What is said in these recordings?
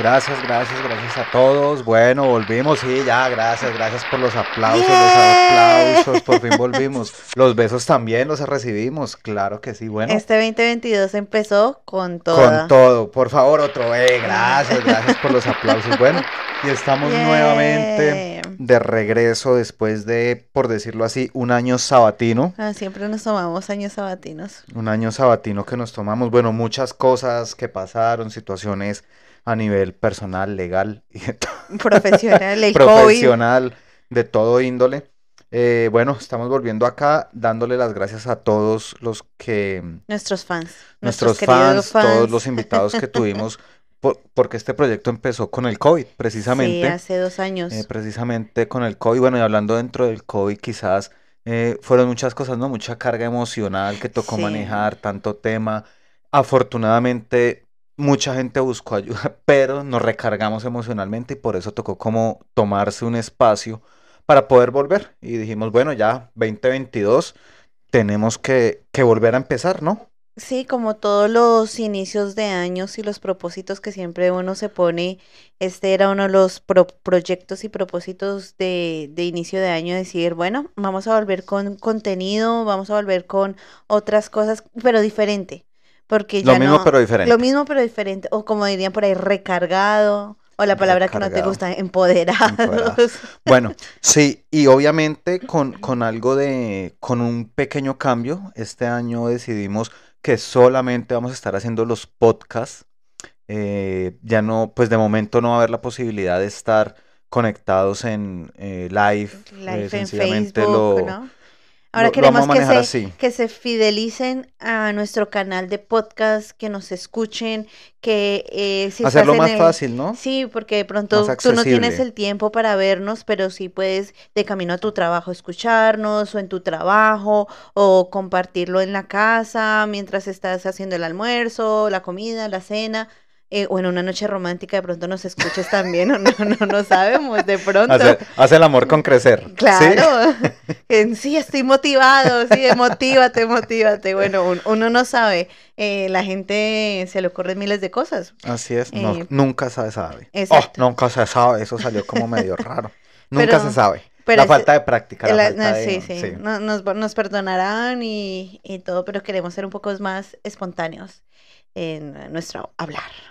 Gracias, gracias, gracias a todos. Bueno, volvimos, sí, ya, gracias, gracias por los aplausos, los aplausos, por fin volvimos. Los besos también los recibimos, claro que sí, bueno. Este 2022 empezó con todo. Con todo, por favor, otro, eh, gracias, gracias por los aplausos. Bueno, y estamos nuevamente de regreso después de, por decirlo así, un año sabatino. Ah, siempre nos tomamos años sabatinos. Un año sabatino que nos tomamos, bueno, muchas cosas que pasaron, situaciones a nivel personal, legal y profesional, el profesional de todo índole. Eh, bueno, estamos volviendo acá dándole las gracias a todos los que... Nuestros fans. Nuestros fans, todos los invitados que tuvimos, porque este proyecto empezó con el COVID, precisamente. Sí, hace dos años. Eh, precisamente con el COVID. Bueno, y hablando dentro del COVID, quizás eh, fueron muchas cosas, ¿no? Mucha carga emocional que tocó manejar, tanto tema. Afortunadamente mucha gente buscó ayuda, pero nos recargamos emocionalmente y por eso tocó como tomarse un espacio para poder volver. Y dijimos, bueno, ya 2022 tenemos que, que volver a empezar, ¿no? Sí, como todos los inicios de años y los propósitos que siempre uno se pone, este era uno de los proyectos y propósitos de, de, inicio de año, decir, bueno, vamos a volver con contenido, vamos a volver con otras cosas, pero diferente. Porque lo mismo pero diferente. Lo mismo pero diferente. O como dirían por ahí, recargado. O la palabra que no te gusta, empoderados. Bueno, sí, y obviamente con, con algo de, con un pequeño cambio, este año decidimos que solamente vamos a estar haciendo los podcasts. Eh, ya no, pues de momento no va a haber la posibilidad de estar conectados en eh, live. Live eh, en Facebook, ¿no? Ahora queremos que se, que se fidelicen a nuestro canal de podcast, que nos escuchen, que eh, si Hacerlo más fácil, ¿no? Sí, porque de pronto tú no tienes el tiempo para vernos, pero sí puedes de camino a tu trabajo escucharnos o en tu trabajo o compartirlo en la casa mientras estás haciendo el almuerzo, la comida, la cena. Eh, o en una noche romántica de pronto nos escuches también, o no, no, no sabemos, de pronto. Hace, el amor con crecer. Claro, ¿sí? sí, estoy motivado, sí, motívate, motívate. Bueno, uno no sabe, eh, la gente se le ocurren miles de cosas. Así es, eh, nunca se sabe. Oh, nunca se sabe, eso salió como medio raro. Nunca se sabe. la falta de práctica. La sí, sí, Nos, nos, perdonarán y, y todo, pero queremos ser un poco más espontáneos en nuestro hablar.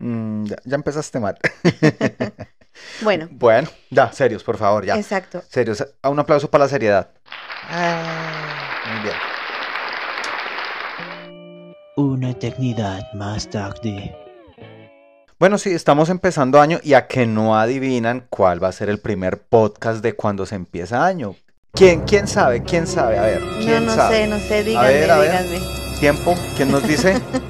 Mm, ya, empezaste mal. bueno. Bueno, ya, serios, por favor, ya. Exacto. Serios. Un aplauso para la seriedad. Ah, muy bien. Una eternidad más tarde. Bueno, sí, estamos empezando año y a que no adivinan cuál va a ser el primer podcast de cuando se empieza año. ¿Quién, quién sabe? ¿Quién sabe? A ver, ¿quién no, no sé, no sé, díganme, díganme. Tiempo, ¿quién nos dice?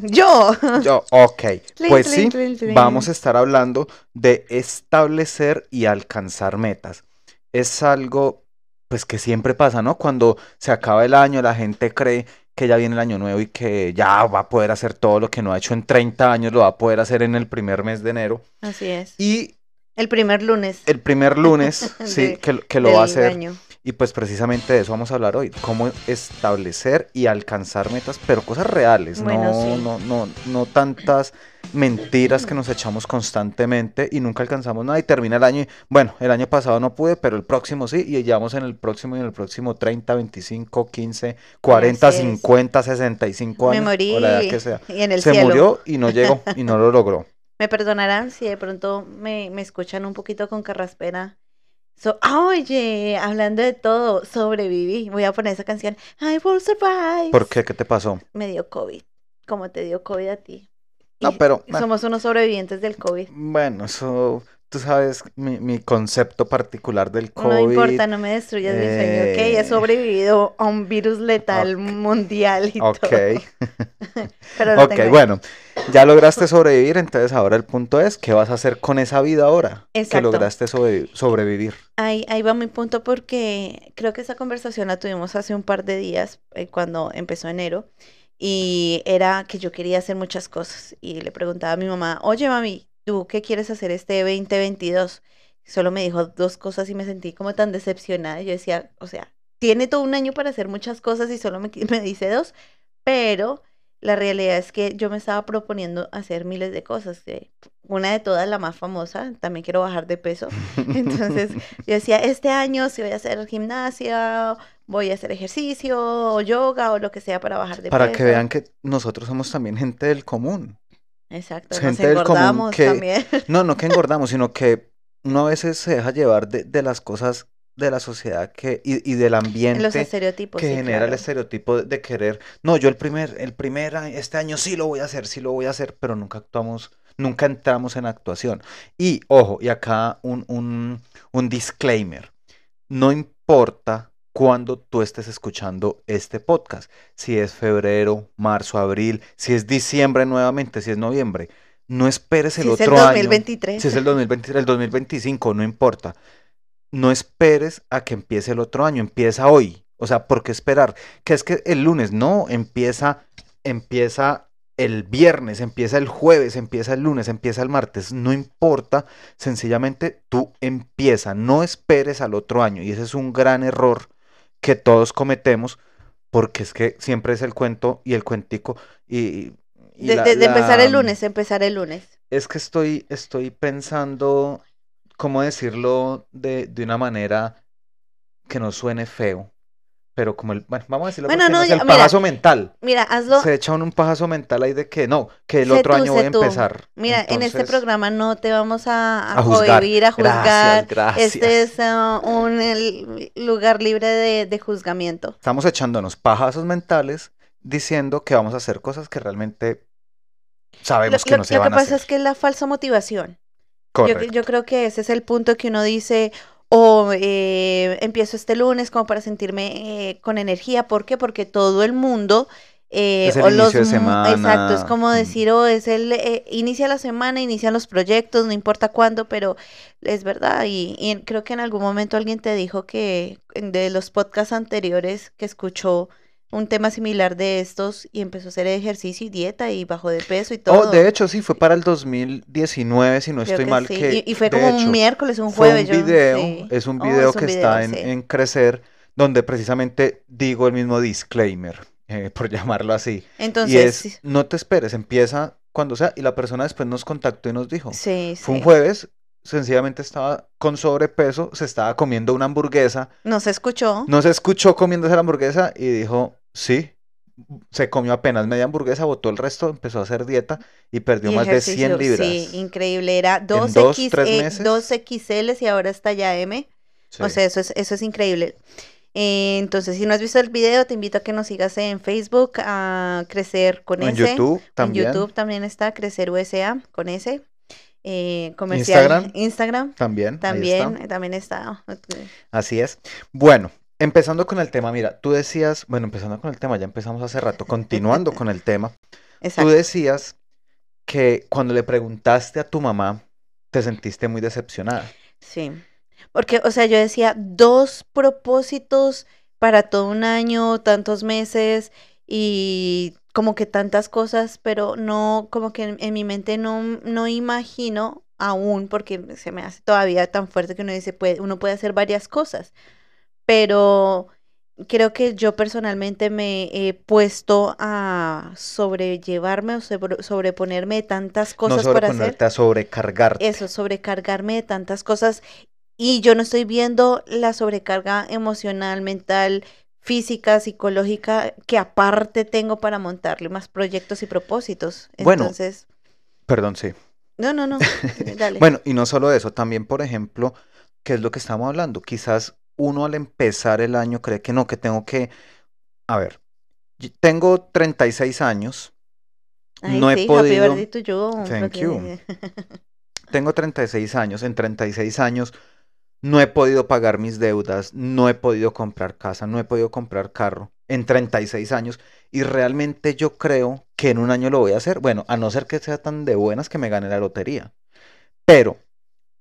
Yo. Yo, ok. Pues sí, vamos a estar hablando de establecer y alcanzar metas. Es algo, pues que siempre pasa, ¿no? Cuando se acaba el año, la gente cree que ya viene el año nuevo y que ya va a poder hacer todo lo que no ha hecho en 30 años, lo va a poder hacer en el primer mes de enero. Así es. Y... El primer lunes. El primer lunes, sí, que, que, lo va a hacer. Y pues precisamente de eso vamos a hablar hoy, cómo establecer y alcanzar metas, pero cosas reales, no, no, no, no tantas mentiras que nos echamos constantemente y nunca alcanzamos nada y termina el año y bueno, el año pasado no pude, pero el próximo sí y llevamos en el próximo y en el próximo 30, 25, 15, 40, 50, 65 años. Me morí o la edad que sea. y en el Se murió y no llegó y no lo logró. Me perdonarán si de pronto me, me escuchan un poquito con carraspera oye, hablando de todo, sobreviví. Voy a poner esa canción. I will survive. ¿Por qué? ¿Qué te pasó? Me dio COVID. Como te dio COVID a ti. no, pero. Somos unos sobrevivientes del COVID. Bueno, eso. Tú sabes mi, mi concepto particular del COVID. No importa, no me destruyas mi sueño, ¿ok? He eh, sobrevivido a un virus letal mundial y Ok. pero ok, bueno. Ya lograste sobrevivir, entonces ahora el punto es, ¿qué vas a hacer con esa vida ahora? Exacto. Que lograste sobrevivir. Ahí, ahí va mi punto porque creo que esa conversación la tuvimos hace un par de días, eh, cuando empezó enero, y era que yo quería hacer muchas cosas. Y le preguntaba a mi mamá, oye mami, ¿tú qué quieres hacer este 2022? Solo me dijo dos cosas y me sentí como tan decepcionada. Yo decía, o sea, tiene todo un año para hacer muchas cosas y solo me, me dice dos, pero la realidad es que yo me estaba proponiendo hacer miles de cosas. Una de todas, la más famosa, también quiero bajar de peso. Entonces yo decía, este año si voy a hacer gimnasia, voy a hacer ejercicio o yoga o lo que sea para bajar de peso. Para que vean que nosotros somos también gente del común. Exacto, gente nos engordamos también. No, no que engordamos, sino que uno a veces se deja llevar de, de las cosas de la sociedad que y, y del ambiente Los estereotipos, que genera el estereotipo de, querer. No yo el primer el primer este año sí lo voy a hacer sí lo voy a hacer pero nunca actuamos nunca entramos en actuación. Y ojo y acá un, un, un disclaimer. No importa cuando tú estés escuchando este podcast si es febrero marzo abril si es diciembre nuevamente si es noviembre no esperes el otro es el 2023. año. Si es el 2023, el 2025, no importa no esperes a que empiece el otro año, empieza hoy. O sea, ¿por qué esperar? Que es que el lunes, no, empieza, empieza el viernes, empieza el jueves, empieza el lunes, empieza el martes, no importa, sencillamente tú empieza, no esperes al otro año. Y ese es un gran error que todos cometemos, porque es que siempre es el cuento y el cuentico. Y, de, empezar el lunes, empezar el lunes. Es que estoy, estoy pensando ¿cómo decirlo de, de una manera que no suene feo? Pero como el, bueno, vamos a decirlo bueno, no, el pajazo mental. Mira, hazlo. Se echa un, un pajazo mental ahí de que no, que el otro año voy a empezar. Mira, en este programa no te vamos a, a, juzgar. a juzgar. Este es uh, un lugar libre de, de, juzgamiento. Estamos echándonos pajazos mentales diciendo que vamos a hacer cosas que realmente sabemos que no se van a hacer. Lo que pasa es que es la falsa motivación. Yo, creo que ese es el punto que uno dice, o eh, empiezo este lunes como para sentirme eh, con energía. ¿Por qué? Porque todo el mundo... Eh, es el inicio de semana. Exacto, es como decir, oh, es el, inicia la semana, inician los proyectos, no importa cuándo, pero es verdad. Y, y, creo que en algún momento alguien te dijo que de los podcasts anteriores que escuchó, un tema similar de estos y empezó a hacer ejercicio y dieta y bajó de peso y oh, todo. Oh, de hecho, sí, fue para el 2019, si no estoy mal. Que, y, fue como un miércoles, un jueves. un video, es un oh, video que está en, Crecer, donde precisamente digo el mismo disclaimer, eh, por llamarlo así. Entonces, y es, no te esperes, empieza cuando sea. Y la persona después nos contactó y nos dijo. Sí, Fue un jueves, sencillamente estaba con sobrepeso, se estaba comiendo una hamburguesa. No se escuchó. No se escuchó comiéndose la hamburguesa y dijo, Sí, se comió apenas media hamburguesa, botó el resto, empezó a hacer dieta y perdió más de 100 libras. Sí, increíble. Era 2, dos, XL y ahora está ya M. O sea, eso es, eso es increíble. Eh, entonces, si no has visto el video, te invito a que nos sigas en Facebook, a Crecer con S. En YouTube también. En YouTube también está Crecer USA con S. Eh, comercial. Instagram. Instagram. También. También, también está. Así es. Bueno, Empezando con el tema, mira, tú decías, bueno, empezando con el tema, ya empezamos hace rato, continuando con el tema, tú decías que cuando le preguntaste a tu mamá, te sentiste muy decepcionada. Sí, porque, o sea, yo decía, dos propósitos para todo un año, tantos meses y como que tantas cosas, pero no, como que en, mi mente no, no imagino aún, porque se me hace todavía tan fuerte que uno dice, puede, uno puede hacer varias cosas pero creo que yo personalmente me he puesto a sobrellevarme o sobreponerme de tantas cosas no para hacer. a sobrecargarte. Eso, sobrecargarme de tantas cosas y yo no estoy viendo la sobrecarga emocional, mental, física, psicológica que aparte tengo para montarle más proyectos y propósitos. Bueno, Entonces, perdón, sí. No, no, no. Dale. bueno, y no solo eso, también, por ejemplo, ¿qué es lo que estamos hablando? Quizás uno al empezar el año cree que no, que tengo que... A ver, tengo 36 años. no he podido... Thank you. tengo 36 años. En 36 años no he podido pagar mis deudas, no he podido comprar casa, no he podido comprar carro. En 36 años. y realmente yo creo que en un año lo voy a hacer. Bueno, a no ser que sea tan de buenas que me gane la lotería. Pero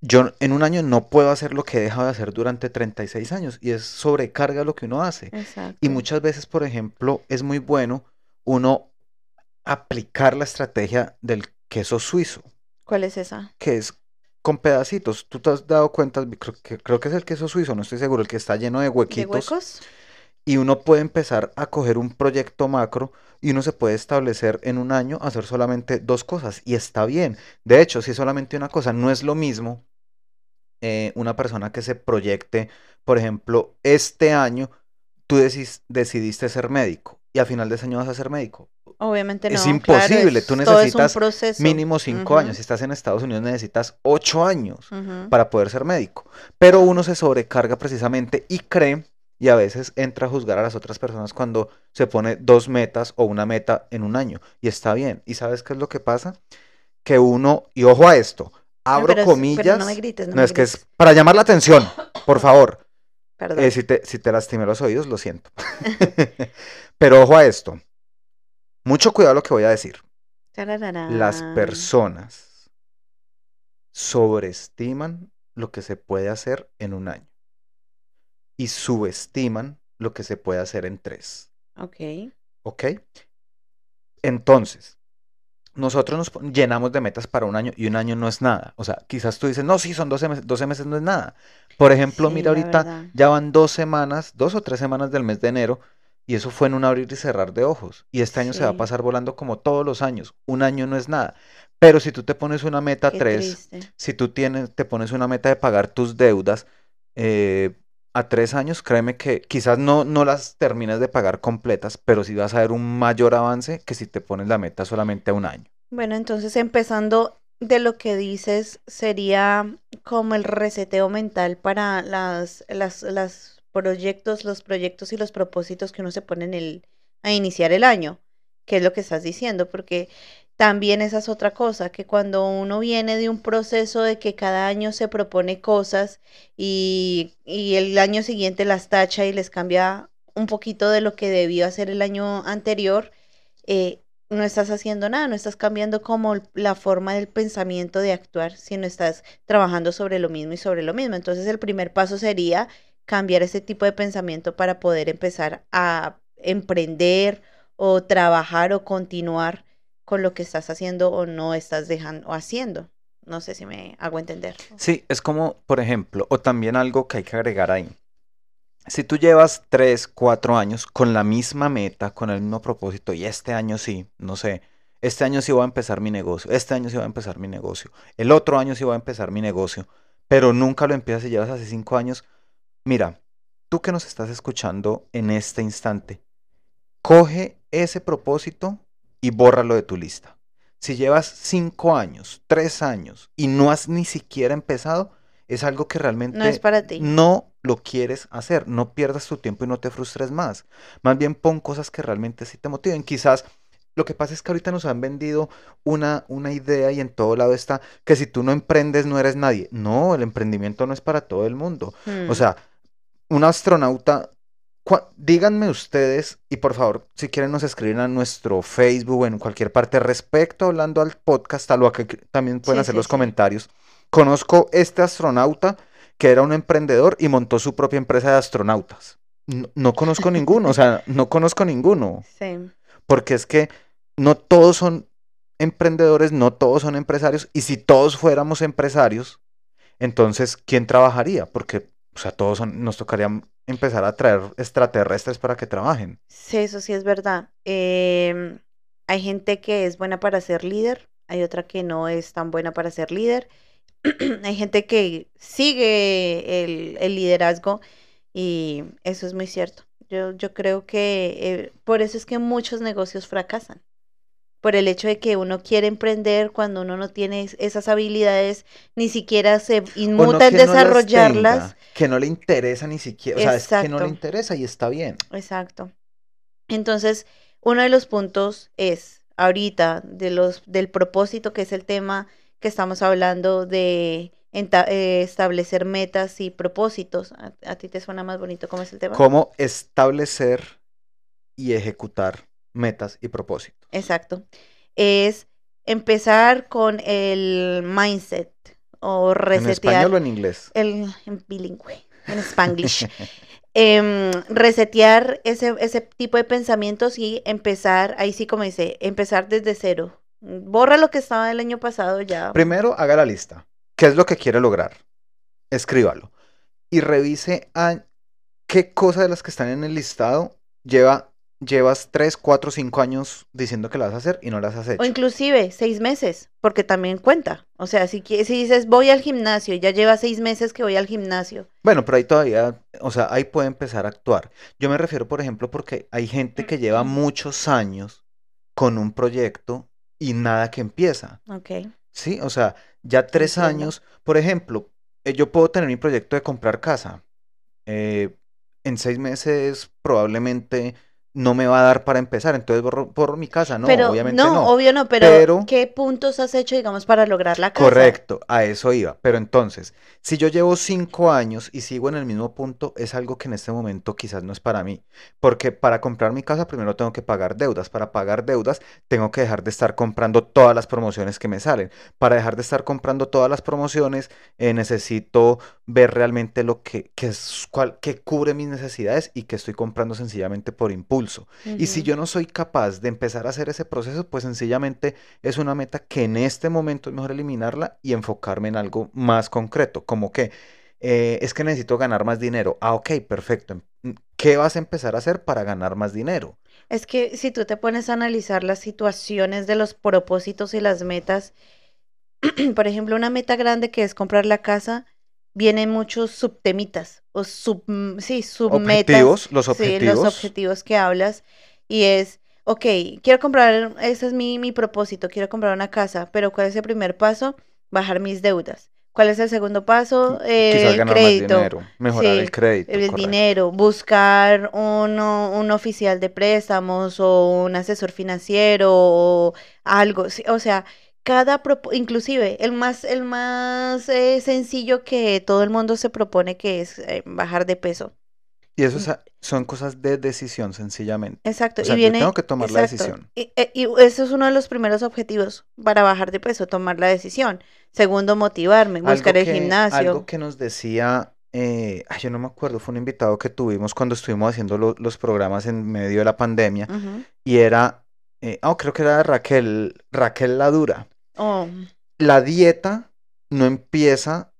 yo en un año no puedo hacer lo que he dejado de hacer durante 36 años y es sobrecarga lo que uno hace. Y muchas veces, por ejemplo, es muy bueno uno aplicar la estrategia del queso suizo. ¿Cuál es esa? Que es con pedacitos. Tú te has dado cuenta, creo que, creo que es el queso suizo, no estoy seguro, el que está lleno de huequitos. ¿De huecos? Y uno puede empezar a coger un proyecto macro y uno se puede establecer en un año hacer solamente dos cosas y está bien. De hecho, si solamente una cosa, no es lo mismo eh, una persona que se proyecte, por ejemplo, este año tú decidiste ser médico y al final de ese año vas a ser médico. Obviamente no. Es imposible, tú necesitas mínimo cinco años. Si estás en Estados Unidos necesitas ocho años para poder ser médico. Pero uno se sobrecarga precisamente y cree y a veces entra a juzgar a las otras personas cuando se pone dos metas o una meta en un año. Y está bien. ¿Y sabes qué es lo que pasa? Que uno, y ojo a esto, abro comillas. no me grites, no, es que es para llamar la atención, por favor. Perdón. Eh, si, te, si te lastimé los oídos, lo siento. pero ojo a esto. Mucho cuidado lo que voy a decir. Las personas sobreestiman lo que se puede hacer en un año y subestiman lo que se puede hacer en tres. Ok. Ok. Entonces, nosotros nos llenamos de metas para un año y un año no es nada. O sea, quizás tú dices, no, sí, son 12 meses, 12 meses no es nada. Por ejemplo, mira ahorita, ya van dos semanas, dos o tres semanas del mes de enero y eso fue en un abrir y cerrar de ojos. Y este año se va a pasar volando como todos los años. Un año no es nada. Pero si tú te pones una meta tres, si tú tienes, te pones una meta de pagar tus deudas eh, a tres años, créeme que quizás no, no las terminas de pagar completas, pero sí vas a ver un mayor avance que si te pones la meta solamente a un año. Bueno, entonces empezando de lo que dices, sería como el reseteo mental para las, las, las proyectos, los proyectos y los propósitos que uno se pone en el, a iniciar el año, que es lo que estás diciendo, porque también esa es otra cosa, que cuando uno viene de un proceso de que cada año se propone cosas y, y el año siguiente las tacha y les cambia un poquito de lo que debió hacer el año anterior, eh, no estás haciendo nada, no estás cambiando como la forma del pensamiento de actuar, sino estás trabajando sobre lo mismo y sobre lo mismo. Entonces el primer paso sería cambiar ese tipo de pensamiento para poder empezar a emprender o trabajar o continuar con lo que estás haciendo o no estás dejando o haciendo. No sé si me hago entender. Sí, es como, por ejemplo, o también algo que hay que agregar ahí. Si tú llevas tres, cuatro años con la misma meta, con el mismo propósito, y este año sí, no sé, este año sí voy a empezar mi negocio, este año sí voy a empezar mi negocio, el otro año sí voy a empezar mi negocio, pero nunca lo empiezas y llevas hace cinco años, Mira, tú que nos estás escuchando en este instante, coge ese propósito y bórralo de tu lista. Si llevas cinco años, tres años y no has ni siquiera empezado, es algo que realmente no, es para ti. no lo quieres hacer. No pierdas tu tiempo y no te frustres más. Más bien pon cosas que realmente sí te motiven. Quizás lo que pasa es que ahorita nos han vendido una, una idea y en todo lado está que si tú no emprendes no eres nadie. No, el emprendimiento no es para todo el mundo. O hmm. sea, un astronauta, díganme ustedes, y por favor, si quieren nos escriben a nuestro Facebook o en cualquier parte respecto, hablando al podcast, a lo que también pueden hacer los comentarios. Conozco este astronauta que era un emprendedor y montó su propia empresa de astronautas. No, conozco ninguno, o sea, no conozco ninguno. Sí. Porque es que no todos son emprendedores, no todos son empresarios, y si todos fuéramos empresarios, entonces, ¿quién trabajaría? Porque o sea, todos nos tocaría empezar a traer extraterrestres para que trabajen. Sí, eso sí es verdad. Em, hay gente que es buena para ser líder, hay otra que no es tan buena para ser líder. hay gente que sigue el, liderazgo y eso es muy cierto. Yo, yo creo que eh, por eso es que muchos negocios fracasan por el hecho de que uno quiere emprender cuando uno no tiene esas habilidades, ni siquiera se inmuta en desarrollarlas. que no le interesa ni siquiera, o sea, es que no le interesa y está bien. Exacto. Entonces, uno de los puntos es, ahorita, de los, del propósito, que es el tema que estamos hablando de eh, establecer metas y propósitos. ¿A, ¿A, ti te suena más bonito cómo es el tema? ¿Cómo establecer y ejecutar metas y propósitos. Exacto. Es empezar con el mindset o resetear. ¿En español o en inglés? El, en bilingüe, en spanglish. Em, resetear ese, ese tipo de pensamientos y empezar, ahí sí como dice, empezar desde cero. Borra lo que estaba el año pasado ya. Primero, haga la lista. ¿Qué es lo que quiere lograr? Escríbalo. Y revise a qué cosas de las que están en el listado lleva llevas 3, 4, 5 años diciendo que las vas a hacer y no las has hecho. O inclusive 6 meses, porque también cuenta. O sea, si, si dices voy al gimnasio, ya lleva 6 meses que voy al gimnasio. Bueno, pero ahí todavía, o sea, ahí puede empezar a actuar. Yo me refiero, por ejemplo, porque hay gente que lleva muchos años con un proyecto y nada que empieza. Ok. Sí, o sea, ya tres años, por ejemplo, eh, yo puedo tener mi proyecto de comprar casa. Eh, en seis meses probablemente no me va a dar para empezar, entonces borro, por mi casa, no, obviamente no, obvio no, pero, ¿qué puntos has hecho, digamos, para lograr la casa? Correcto, a eso iba, pero entonces, si yo llevo cinco años y sigo en el mismo punto, es algo que en este momento quizás no es para mí, porque para comprar mi casa primero tengo que pagar deudas, para pagar deudas tengo que dejar de estar comprando todas las promociones que me salen, para dejar de estar comprando todas las promociones eh, necesito ver realmente lo que, que, es, cual, que cubre mis necesidades y que estoy comprando sencillamente por impulso y si yo no soy capaz de empezar a hacer ese proceso, pues sencillamente es una meta que en este momento es mejor eliminarla y enfocarme en algo más concreto, como que eh, es que necesito ganar más dinero. Ah, ok, perfecto. Mm, ¿Qué vas a empezar a hacer para ganar más dinero? Es que si tú te pones a analizar las situaciones de los propósitos y las metas, por ejemplo, una meta grande que es comprar la casa, vienen muchos subtemitas o sub, mm, sí, submetas. Objetivos, los objetivos. Sí, los objetivos que hablas. Y es, ok, quiero comprar, ese es mi, mi propósito, quiero comprar una casa, pero ¿cuál es el primer paso? Bajar mis deudas. ¿Cuál es el segundo paso? el crédito. dinero, mejorar el crédito. El dinero, buscar uno, un oficial de préstamos o un asesor financiero o algo. O sea, cada inclusive el más el más eh, sencillo que todo el mundo se propone que es eh, bajar de peso. Y eso mm. son cosas de decisión sencillamente. Exacto y viene, yo tengo que tomar la decisión. y, eh, y, eso es uno de los primeros objetivos para bajar de peso tomar la decisión. Segundo motivarme buscar el gimnasio. algo que nos decía ay, yo no me acuerdo, fue un invitado que tuvimos cuando estuvimos haciendo los programas en medio de la pandemia y era, oh, creo que era Raquel, Raquel la Dura, Oh. La dieta no empieza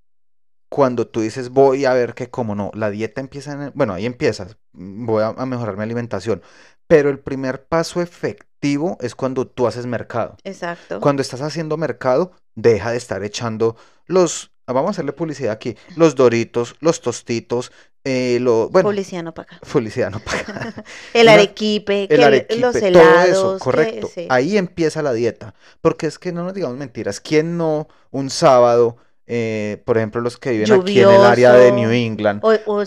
cuando tú dices voy a ver qué como no. La dieta empieza en bueno, ahí empiezas. Voy a, mejorar mi alimentación. Pero el primer paso efectivo es cuando tú haces mercado. Exacto. Cuando estás haciendo mercado, deja de estar echando los vamos a hacerle publicidad aquí, los doritos, los tostitos, eh, lo, bueno, publicidad no paga. Publicidad no paga. el arequipe, los helados. Todo eso, correcto. Ahí empieza la dieta. Porque es que no nos digamos mentiras. ¿Quién no un sábado, eh, por ejemplo, los que viven aquí en el área de New England,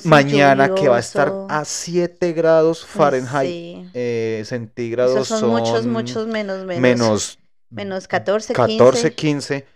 mañana que va a estar a 7 grados Fahrenheit eh, centígrados? son, muchos, muchos menos, menos. Menos, menos 14, 14, 15.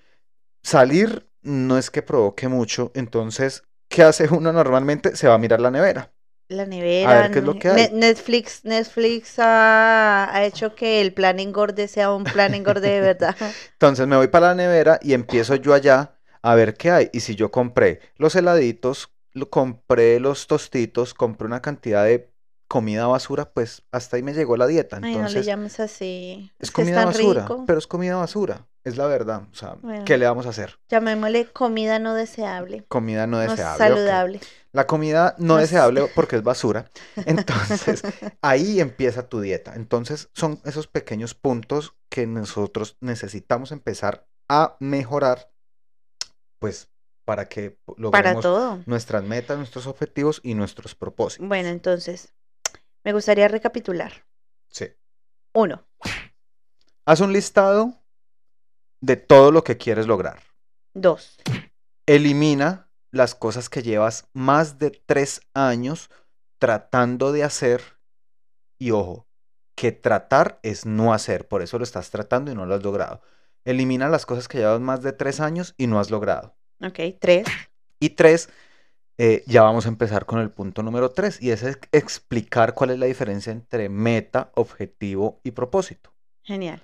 Salir no es que provoque mucho, entonces ¿qué hace uno normalmente? Se va a mirar la nevera. La nevera. qué es lo que hay. Netflix, Netflix ha, hecho que el plan engorde sea un plan engorde de verdad. Entonces me voy para la nevera y empiezo yo allá a ver qué hay. Y si yo compré los heladitos, compré los tostitos, compré una cantidad de comida basura, pues hasta ahí me llegó la dieta. Entonces, no le llames así. Es, comida basura, pero es comida basura, es la verdad. O sea, ¿qué le vamos a hacer? Llamémosle comida no deseable. Comida no deseable. saludable. La comida no, deseable porque es basura. Entonces, ahí empieza tu dieta. Entonces, son esos pequeños puntos que nosotros necesitamos empezar a mejorar, pues para que logremos nuestras metas, nuestros objetivos y nuestros propósitos. Bueno, entonces, me gustaría recapitular. Sí. Uno. Haz un listado de todo lo que quieres lograr. Dos. Elimina las cosas que llevas más de tres años tratando de hacer. Y ojo, que tratar es no hacer. Por eso lo estás tratando y no lo has logrado. Elimina las cosas que llevas más de tres años y no has logrado. Ok, tres. Y tres, eh, ya vamos a empezar con el punto número tres y es explicar cuál es la diferencia entre meta, objetivo y propósito. Genial.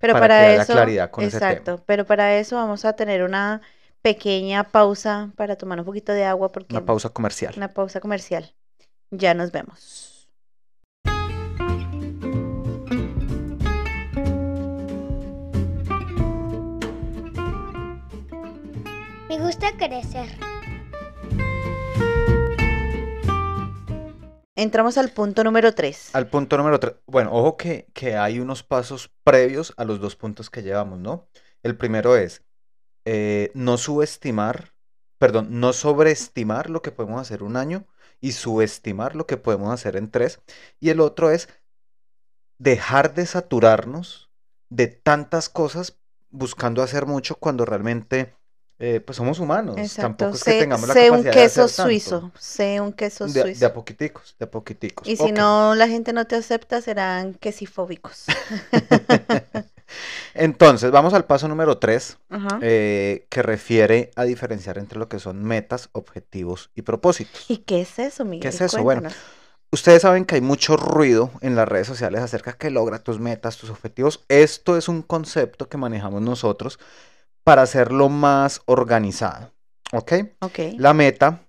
Pero para, eso, claridad con exacto, pero para eso vamos a tener una pequeña pausa para tomar un poquito de agua porque una pausa comercial. Una pausa comercial. Ya nos vemos. Me gusta crecer. Entramos al punto número 3. Al punto número 3. Bueno, ojo que, que, hay unos pasos previos a los dos puntos que llevamos, ¿no? El primero es eh, no subestimar, perdón, no sobreestimar lo que podemos hacer un año y subestimar lo que podemos hacer en tres. Y el otro es dejar de saturarnos de tantas cosas buscando hacer mucho cuando realmente eh, pues somos humanos. Tampoco es que tengamos la capacidad un queso suizo, sé un queso de, suizo. De a poquiticos, de a poquiticos. Y si no la gente no te acepta, serán quesifóbicos. Entonces, vamos al paso número tres, eh, que refiere a diferenciar entre lo que son metas, objetivos y propósitos. ¿Y qué es eso, Miguel? ¿Qué es eso? Bueno, ustedes saben que hay mucho ruido en las redes sociales acerca de que logra tus metas, tus objetivos. Esto es un concepto que manejamos nosotros para hacerlo más organizado. ¿Ok? Ok. La meta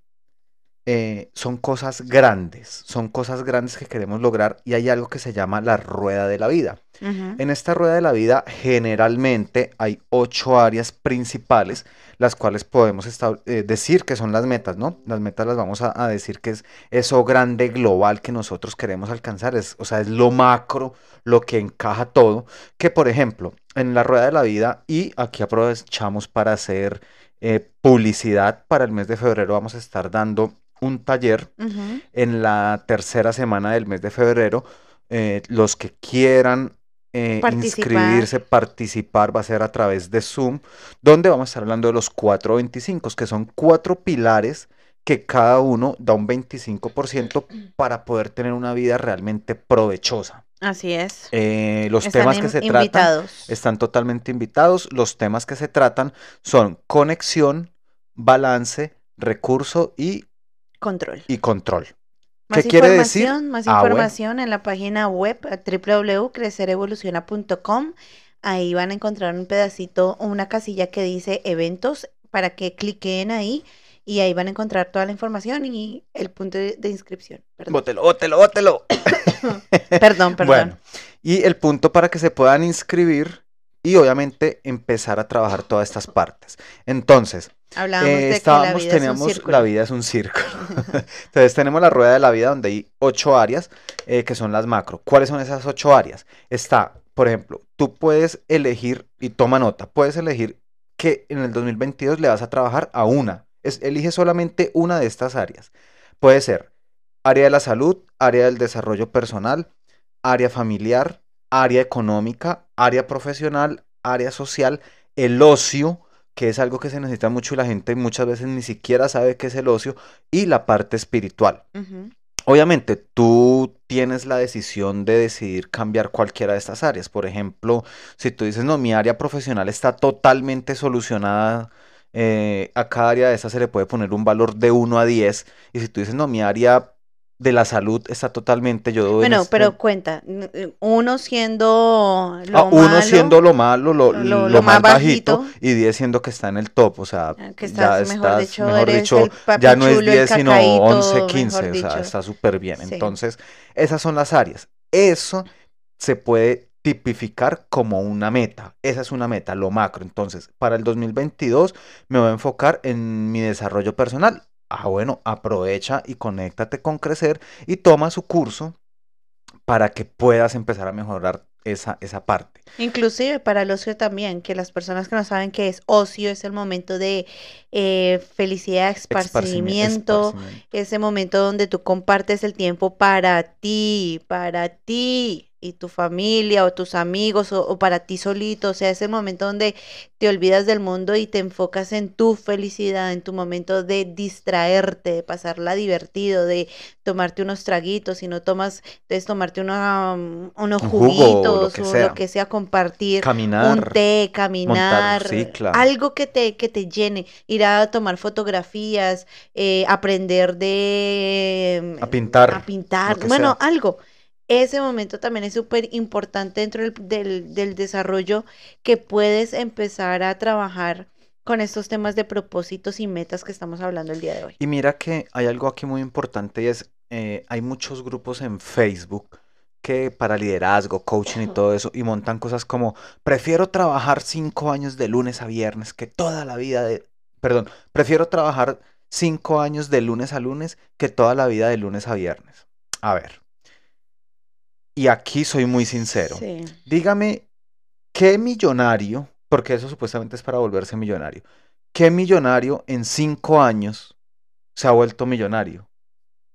eh, son cosas grandes, son cosas grandes que queremos lograr y hay algo que se llama la rueda de la vida. En esta rueda de la vida generalmente hay ocho áreas principales, las cuales podemos eh, decir que son las metas, ¿no? Las metas las vamos a, decir que es eso grande, global que nosotros queremos alcanzar, es, o sea, es lo macro, lo que encaja todo, que por ejemplo, en la rueda de la vida, y aquí aprovechamos para hacer eh, publicidad para el mes de febrero, vamos a estar dando un taller en la tercera semana del mes de febrero. Eh, los que quieran eh, inscribirse, participar, va a ser a través de Zoom, donde vamos a estar hablando de los 425, que son cuatro pilares que cada uno da un 25% para poder tener una vida realmente provechosa. Así es. Eh, los temas que se tratan están totalmente invitados. Los temas que se tratan son conexión, balance, recurso y control. Y control. ¿Qué quiere decir? Más ah, información en la página web www.crecerevoluciona.com. Ahí van a encontrar un pedacito, una casilla que dice eventos para que cliquen ahí y ahí van a encontrar toda la información y el punto de, inscripción. Perdón. Bótelo, bótelo, bótelo. perdón, perdón. Bueno, y el punto para que se puedan inscribir y obviamente empezar a trabajar todas estas partes. Entonces, Hablábamos de que la vida teníamos, es un la vida es un círculo. Entonces tenemos la rueda de la vida donde hay ocho áreas eh, que son las macro. ¿Cuáles son esas ocho áreas? Está, por ejemplo, tú puedes elegir, y toma nota, puedes elegir que en el 2022 le vas a trabajar a una. Es, elige solamente una de estas áreas. Puede ser área de la salud, área del desarrollo personal, área familiar, área económica, área profesional, área social, el ocio, que es algo que se necesita mucho y la gente muchas veces ni siquiera sabe qué es el ocio, y la parte espiritual. Obviamente, tú tienes la decisión de decidir cambiar cualquiera de estas áreas. Por ejemplo, si tú dices, no, mi área profesional está totalmente solucionada, eh, a cada área de estas se le puede poner un valor de 1 a 10. Y si tú dices, no, mi área de la salud está totalmente yo bueno pero cuenta uno siendo lo ah, uno siendo lo malo lo, lo, más, bajito, y 10 siendo que está en el top o sea ah, que estás, ya mejor dicho, mejor dicho ya no es 10 sino 11 15 o sea está súper bien entonces esas son las áreas. Eso se puede tipificar como una meta. Esa es una meta, lo macro. Entonces, para el 2022 me voy a enfocar en mi desarrollo personal ah, bueno, aprovecha y conéctate con Crecer y toma su curso para que puedas empezar a mejorar esa, esa parte. Inclusive para el ocio también, que las personas que no saben qué es ocio es el momento de eh, felicidad, esparcimiento, ese momento donde tú compartes el tiempo para ti, para ti. Y tu familia o tus amigos o, para ti solito, o sea, es el momento donde te olvidas del mundo y te enfocas en tu felicidad, en tu momento de distraerte, de pasarla divertido, de tomarte unos traguitos, si no tomas, entonces tomarte una, mm, unos juguitos o lo que sea, compartir caminar, un té, caminar, algo que te, que te llene, ir a tomar fotografías, eh, aprender de... A pintar. A pintar, bueno, algo ese momento también es súper importante dentro del, del, desarrollo que puedes empezar a trabajar con estos temas de propósitos y metas que estamos hablando el día de hoy. Y mira que hay algo aquí muy importante y es, eh, hay muchos grupos en Facebook que para liderazgo, coaching y todo eso, y montan cosas como, prefiero trabajar cinco años de lunes a viernes que toda la vida de, perdón, prefiero trabajar cinco años de lunes a lunes que toda la vida de lunes a viernes. A ver, y aquí soy muy sincero. Dígame, ¿qué millonario, porque eso supuestamente es para volverse millonario, qué millonario en cinco años se ha vuelto millonario?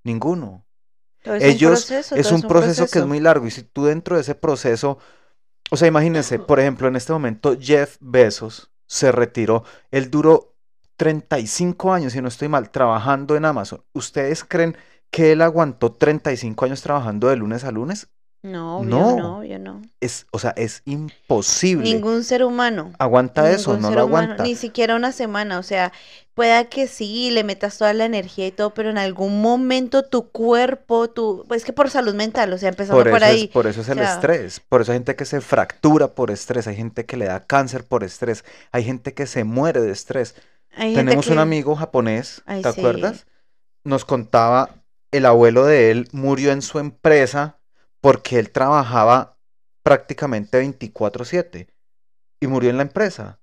Ninguno. Es Ellos, un proceso, es un, proceso, que es muy largo y si tú dentro de ese proceso, o sea, imagínense, por ejemplo, en este momento Jeff Bezos se retiró, él duró 35 años, si no estoy mal, trabajando en Amazon. ¿Ustedes creen que él aguantó 35 años trabajando de lunes a lunes? No, no, no, yo no. Es, o sea, es imposible. Ningún ser humano. Aguanta eso, no lo aguanta. ni siquiera una semana, o sea, pueda que sí, le metas toda la energía y todo, pero en algún momento tu cuerpo, tu, pues que por salud mental, o sea, empezando por, ahí. por eso es el estrés, por eso hay gente que se fractura por estrés, hay gente que le da cáncer por estrés, hay gente que se muere de estrés. Tenemos un amigo japonés, ¿te acuerdas? Nos contaba, el abuelo de él murió en su empresa porque él trabajaba prácticamente 24/7 y murió en la empresa.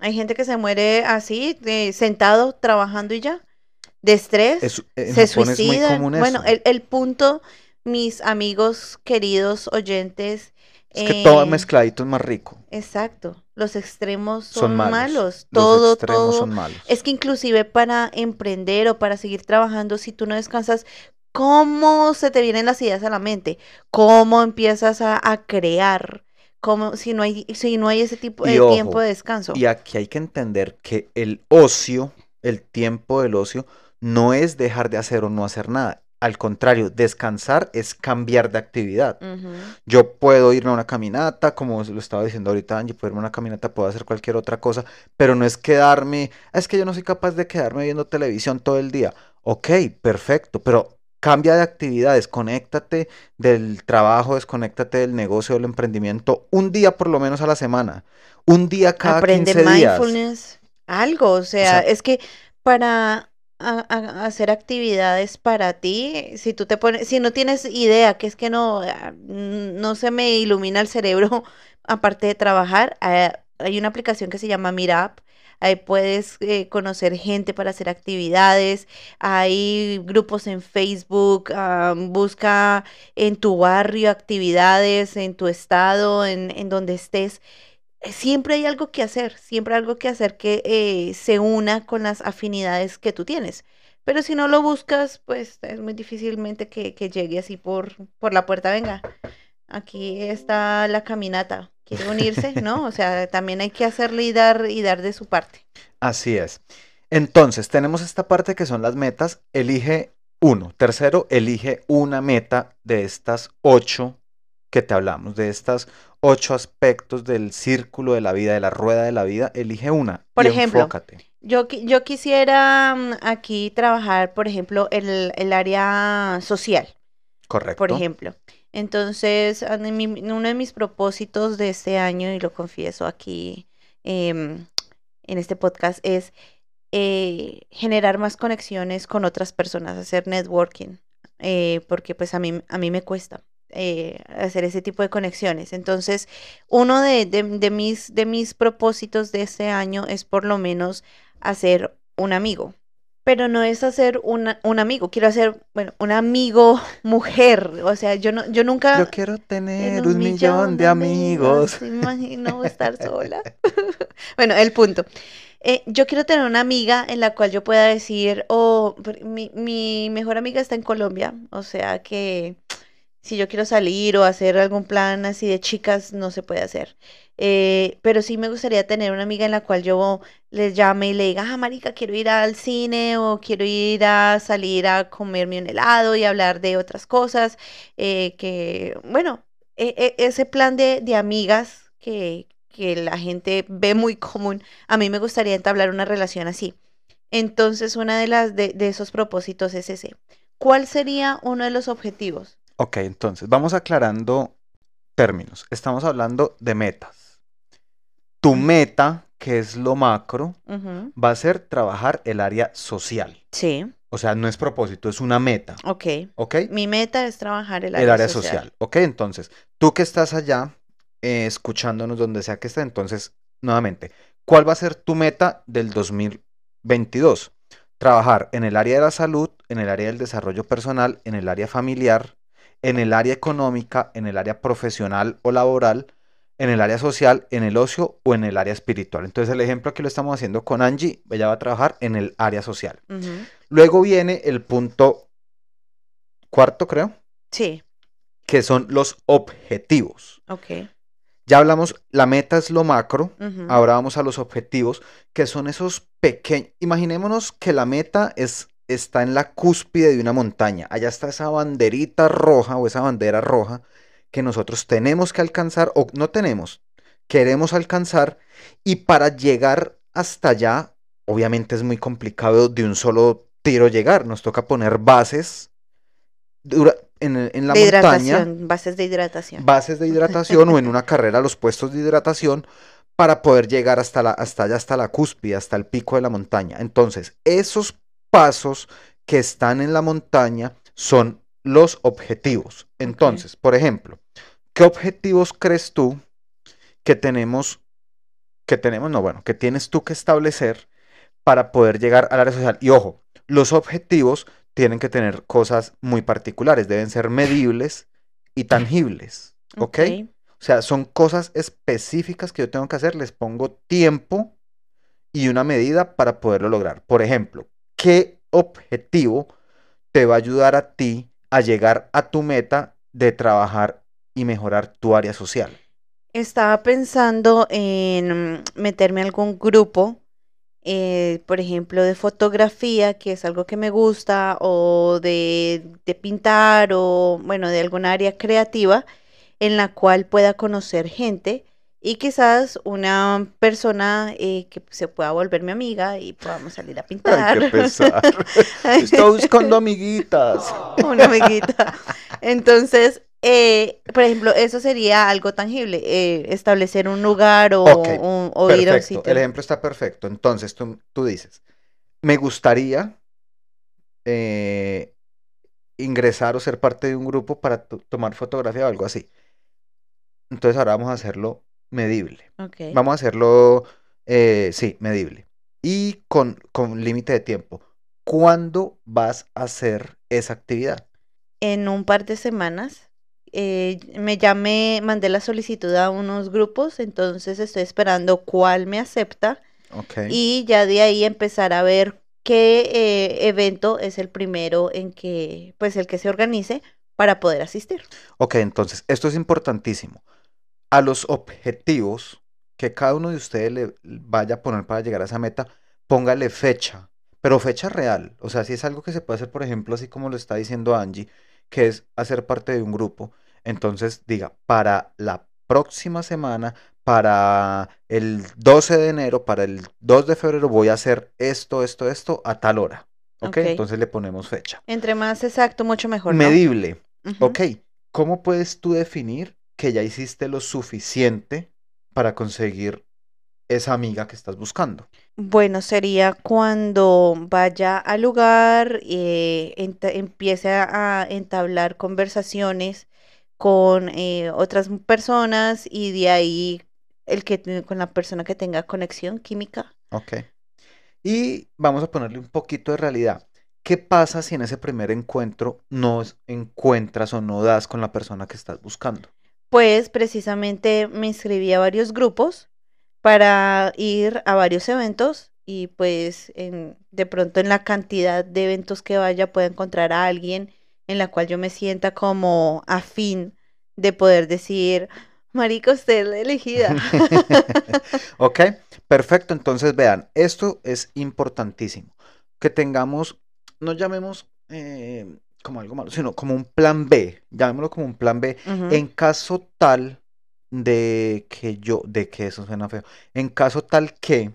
Hay gente que se muere así, sentado, trabajando y ya, de estrés, se suicida. bueno, el, punto, mis amigos queridos oyentes. Es que todo eh, mezcladito es más rico. Exacto. Los extremos son, malos. Todo, todo. Son malos. Es que inclusive para emprender o para seguir trabajando, si tú no descansas, cómo se te vienen las ideas a la mente, cómo empiezas a, crear, cómo, si, no hay, si no hay ese tipo de tiempo de descanso. Y aquí hay que entender que el ocio, el tiempo del ocio, no es dejar de hacer o no hacer nada. Al contrario, descansar es cambiar de actividad. Yo puedo irme a una caminata, como lo estaba diciendo ahorita Angie, puedo irme a una caminata, puedo hacer cualquier otra cosa, pero no es quedarme, es que yo no soy capaz de quedarme viendo televisión todo el día. Ok, perfecto, pero Cambia de actividades, conéctate del trabajo, desconéctate del negocio, del emprendimiento, un día por lo menos a la semana, un día cada Aprende 15 mindfulness, algo, o sea, es que para hacer actividades para ti, si tú te pones, si no tienes idea, que es que no, ah, no se me ilumina el cerebro, aparte de trabajar, ah, hay una aplicación que se llama Mirap, ahí puedes eh, conocer gente para hacer actividades, hay grupos en Facebook, ah, busca en tu barrio actividades, en tu estado, en, en, donde estés. Siempre hay algo que hacer, siempre hay algo que hacer que eh, se una con las afinidades que tú tienes. Pero si no lo buscas, pues es muy difícilmente que, que llegue así por, por la puerta. Venga, aquí está la caminata quiere unirse, ¿no? O sea, también hay que hacerle y dar, y dar de su parte. Así es. Entonces, tenemos esta parte que son las metas. Elige uno. Tercero, elige una meta de estas ocho que te hablamos, de estas ocho aspectos del círculo de la vida, de la rueda de la vida. Elige una. Por ejemplo, Yo, yo quisiera mm, aquí trabajar, por ejemplo, el, el área social. Correcto. Por ejemplo. Entonces, uno de mis propósitos de este año, y lo confieso aquí em, en este podcast, es eh, generar más conexiones con otras personas, hacer networking, eh, porque pues a mí, a mí me cuesta. Eh, hacer ese tipo de conexiones. Entonces, uno de, de, mis, de mis propósitos de este año es por lo menos hacer un amigo pero no es hacer una, un amigo, quiero hacer, bueno, un amigo mujer, o sea, yo no, yo nunca... Yo quiero tener un, millón, de, amigos. Me imagino estar sola. bueno, el punto. Eh, yo quiero tener una amiga en la cual yo pueda decir, oh, mi, mi mejor amiga está en Colombia, o sea que si yo quiero salir o hacer algún plan así de chicas, no se puede hacer. Eh, pero sí me gustaría tener una amiga en la cual yo les llame y le diga, ah, marica, quiero ir al cine o quiero ir a salir a comerme un helado y hablar de otras cosas. Eh, que, bueno, e, e, ese plan de, de amigas que, que la gente ve muy común, a mí me gustaría entablar una relación así. Entonces, una de las de, esos propósitos es ese. ¿Cuál sería uno de los objetivos? Ok, entonces vamos aclarando términos. Estamos hablando de metas. Tu meta, que es lo macro, va a ser trabajar el área social. Sí. O sea, no es propósito, es una meta. Ok. Ok. Mi meta es trabajar el área, el área social. Ok, entonces, tú que estás allá, eh, escuchándonos donde sea que esté, entonces, nuevamente, ¿cuál va a ser tu meta del 2000? 22. Trabajar en el área de la salud, en el área del desarrollo personal, en el área familiar, en el área económica, en el área profesional o laboral, en el área social, en el ocio o en el área espiritual. Entonces el ejemplo que lo estamos haciendo con Angie, ella va a trabajar en el área social. Luego viene el punto cuarto, creo. Sí. Que son los objetivos. Ok. Ya hablamos, la meta es lo macro, ahora vamos a los objetivos, que son esos pequeños. Imaginémonos que la meta es, está en la cúspide de una montaña. Allá está esa banderita roja o esa bandera roja que nosotros tenemos que alcanzar o no tenemos, queremos alcanzar y para llegar hasta allá, obviamente es muy complicado de un solo tiro llegar, nos toca poner bases en, la montaña. Bases de hidratación. Bases de hidratación o en una carrera los puestos de hidratación para poder llegar hasta, la, hasta allá, hasta la cúspide, hasta el pico de la montaña. Entonces, esos pasos que están en la montaña son los objetivos. Entonces, por ejemplo, ¿qué objetivos crees tú que tenemos, que tenemos, no, bueno, que tienes tú que establecer para poder llegar al área social? Y ojo, los objetivos tienen que tener cosas muy particulares, deben ser medibles y tangibles, ¿ok? O sea, son cosas específicas que yo tengo que hacer, les pongo tiempo y una medida para poderlo lograr. Por ejemplo, ¿qué objetivo te va a ayudar a ti a llegar a tu meta de trabajar y mejorar tu área social? Estaba pensando en meterme a algún grupo eh, por ejemplo, de fotografía, que es algo que me gusta, o de, pintar, o bueno, de alguna área creativa, en la cual pueda conocer gente y quizás una persona eh, que se pueda volver mi amiga y podamos salir a pintar. Ay, qué pesar. Está buscando amiguitas. Una amiguita. Entonces, eh, por ejemplo, eso sería algo tangible, eh, establecer un lugar o, ir a un sitio. El ejemplo está perfecto. Entonces, tú, tú dices, me gustaría eh, ingresar o ser parte de un grupo para tomar fotografía o algo así. Entonces, ahora vamos a hacerlo medible. Vamos a hacerlo, sí, medible. Y con, con límite de tiempo. ¿Cuándo vas a hacer esa actividad? En un par de semanas eh, me llamé, mandé la solicitud a unos grupos, entonces estoy esperando cuál me acepta. Y ya de ahí empezar a ver qué eh, evento es el primero en que, pues el que se organice para poder asistir. Ok, entonces, esto es importantísimo. A los objetivos que cada uno de ustedes le vaya a poner para llegar a esa meta, póngale fecha, pero fecha real. O sea, si es algo que se puede hacer, por ejemplo, así como lo está diciendo Angie, que es hacer parte de un grupo. Entonces diga, para la próxima semana, para el 12 de enero, para el 2 de febrero voy a hacer esto, esto, esto a tal hora. ¿Ok? Entonces le ponemos fecha. Entre más exacto, mucho mejor. Medible. Ok. ¿Cómo puedes tú definir que ya hiciste lo suficiente para conseguir esa amiga que estás buscando? Bueno, sería cuando vaya al lugar, eh, empiece a entablar conversaciones con eh, otras personas y de ahí el que con la persona que tenga conexión química. Ok. Y vamos a ponerle un poquito de realidad. ¿Qué pasa si en ese primer encuentro no encuentras o no das con la persona que estás buscando? Pues precisamente me inscribí a varios grupos para ir a varios eventos y pues en, de pronto en la cantidad de eventos que vaya pueda encontrar a alguien en la cual yo me sienta como afín de poder decir, Marico, usted es la elegida. ok, perfecto. Entonces, vean, esto es importantísimo. Que tengamos, no llamemos eh, como algo malo, sino como un plan B, llamémoslo como un plan B, en caso tal de que yo, de que eso suena feo, en caso tal que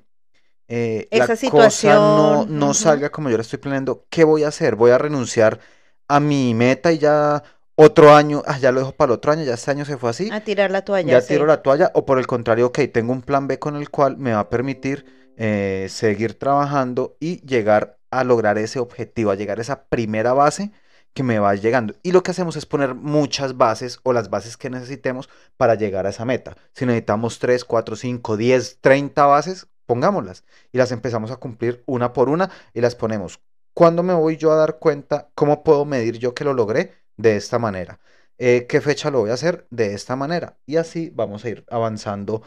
eh, la cosa no, no salga como yo la estoy planeando, ¿qué voy a hacer? ¿Voy a renunciar a mi meta y ya otro año, ah, ya lo dejo para el otro año, ya este año se fue así? A tirar la toalla. Ya tiro la toalla, o por el contrario, ok, tengo un plan B con el cual me va a permitir eh, seguir trabajando y llegar a lograr ese objetivo, a llegar a esa primera base que me va llegando. Y lo que hacemos es poner muchas bases o las bases que necesitemos para llegar a esa meta. Si necesitamos 3, 4, 5, 10, 30 bases, pongámoslas y las empezamos a cumplir una por una y las ponemos. ¿Cuándo me voy yo a dar cuenta? ¿Cómo puedo medir yo que lo logré? De esta manera. Eh, ¿Qué fecha lo voy a hacer? De esta manera. Y así vamos a ir avanzando.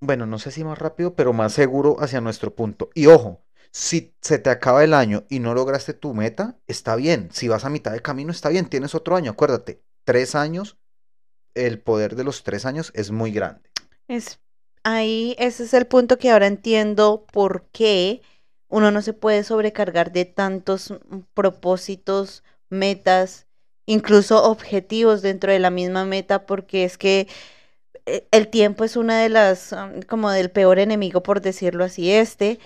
Bueno, no sé si más rápido, pero más seguro hacia nuestro punto. Y ojo, si se te acaba el año y no lograste tu meta, está bien. Si vas a mitad de camino, está bien. Tienes otro año. Acuérdate, tres años, el poder de los tres años es muy grande. Es ahí, ese es el punto que ahora entiendo por qué uno no se puede sobrecargar de tantos propósitos, metas, incluso objetivos dentro de la misma meta, porque es que eh, el tiempo es una de las, como del peor enemigo, por decirlo así, este,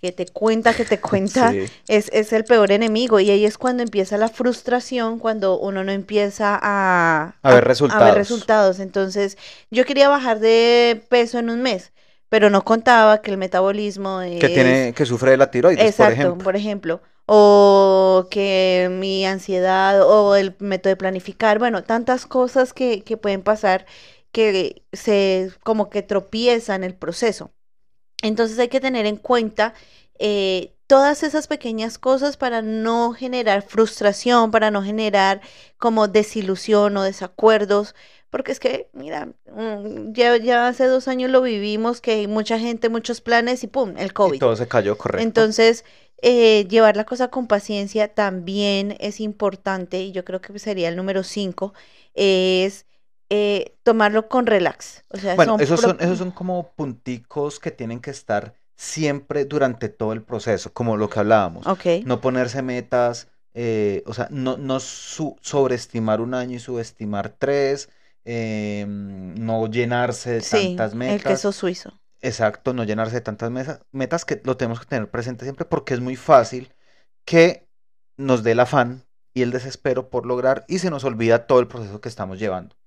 que te cuenta, que te cuenta, es, es, el peor enemigo. Y ahí es cuando empieza la frustración, cuando uno no empieza a, a, ver resultados. a ver resultados. Entonces, yo quería bajar de peso en un mes, pero no contaba que el metabolismo es... Que tiene, que sufre de la tiroides, Exacto, por ejemplo. por ejemplo. O que mi ansiedad, o el método de planificar, bueno, tantas cosas que, que pueden pasar que se como que tropiezan el proceso. Entonces hay que tener en cuenta eh, todas esas pequeñas cosas para no generar frustración, para no generar como desilusión o desacuerdos, porque es que, mira, mm, ya, ya hace dos años lo vivimos, que hay mucha gente, muchos planes y ¡pum! El COVID. Y todo se cayó, correcto. Entonces, eh, llevar la cosa con paciencia también es importante, y yo creo que sería el número cinco, es eh, tomarlo con relax. O sea, bueno, esos, son, esos son como punticos que tienen que estar siempre durante todo el proceso, como lo que hablábamos. No ponerse metas, eh, o sea, no, no sobreestimar un año y subestimar tres, em, no llenarse de tantas metas. El queso suizo. Exacto, no llenarse de tantas metas, metas que lo tenemos que tener presente siempre porque es muy fácil que nos dé el afán y el desespero por lograr y se nos olvida todo el proceso que estamos llevando.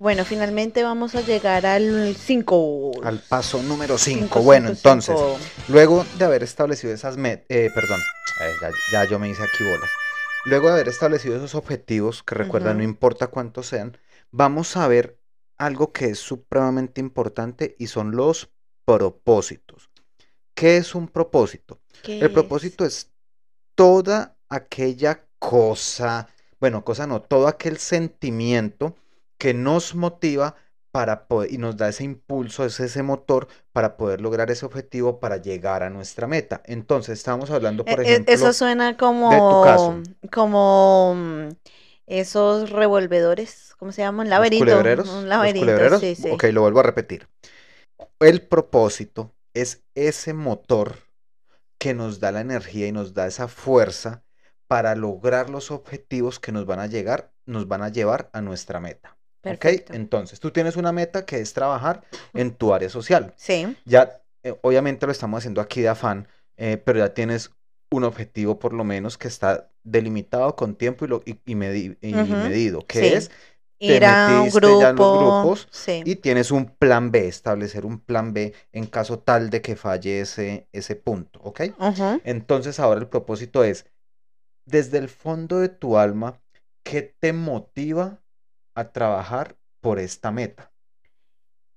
Bueno, finalmente vamos a llegar al 5. Al paso número 5. Bueno, entonces, luego de haber establecido esas metas, eh, perdón, eh, ya, yo me hice aquí bolas. Luego de haber establecido esos objetivos, que recuerda, no importa cuántos sean, vamos a ver algo que es supremamente importante y son los propósitos. ¿Qué es un propósito? El propósito es toda aquella cosa, bueno, cosa no, todo aquel sentimiento que nos motiva para poder, y nos da ese impulso, es ese motor para poder lograr ese objetivo, para llegar a nuestra meta. Entonces, estamos hablando, por e, e, ejemplo, eso suena como, como mm, esos revolvedores, ¿cómo se llaman? Laberinto. Un laberinto, sí, sí. Ok, lo vuelvo a repetir. El propósito es ese motor que nos da la energía y nos da esa fuerza para lograr los objetivos que nos van a llegar, nos van a llevar a nuestra meta. Perfecto. Entonces, tú tienes una meta que es trabajar en tu área social. Sí. Ya, eh, obviamente lo estamos haciendo aquí de afán, eh, pero ya tienes un objetivo por lo menos que está delimitado con tiempo y, lo, y, medido, que es ir a un grupo ya los grupos y tienes un plan B, establecer un plan B en caso tal de que falle ese, punto, ¿ok? Entonces ahora el propósito es, desde el fondo de tu alma, ¿qué te motiva a trabajar por esta meta?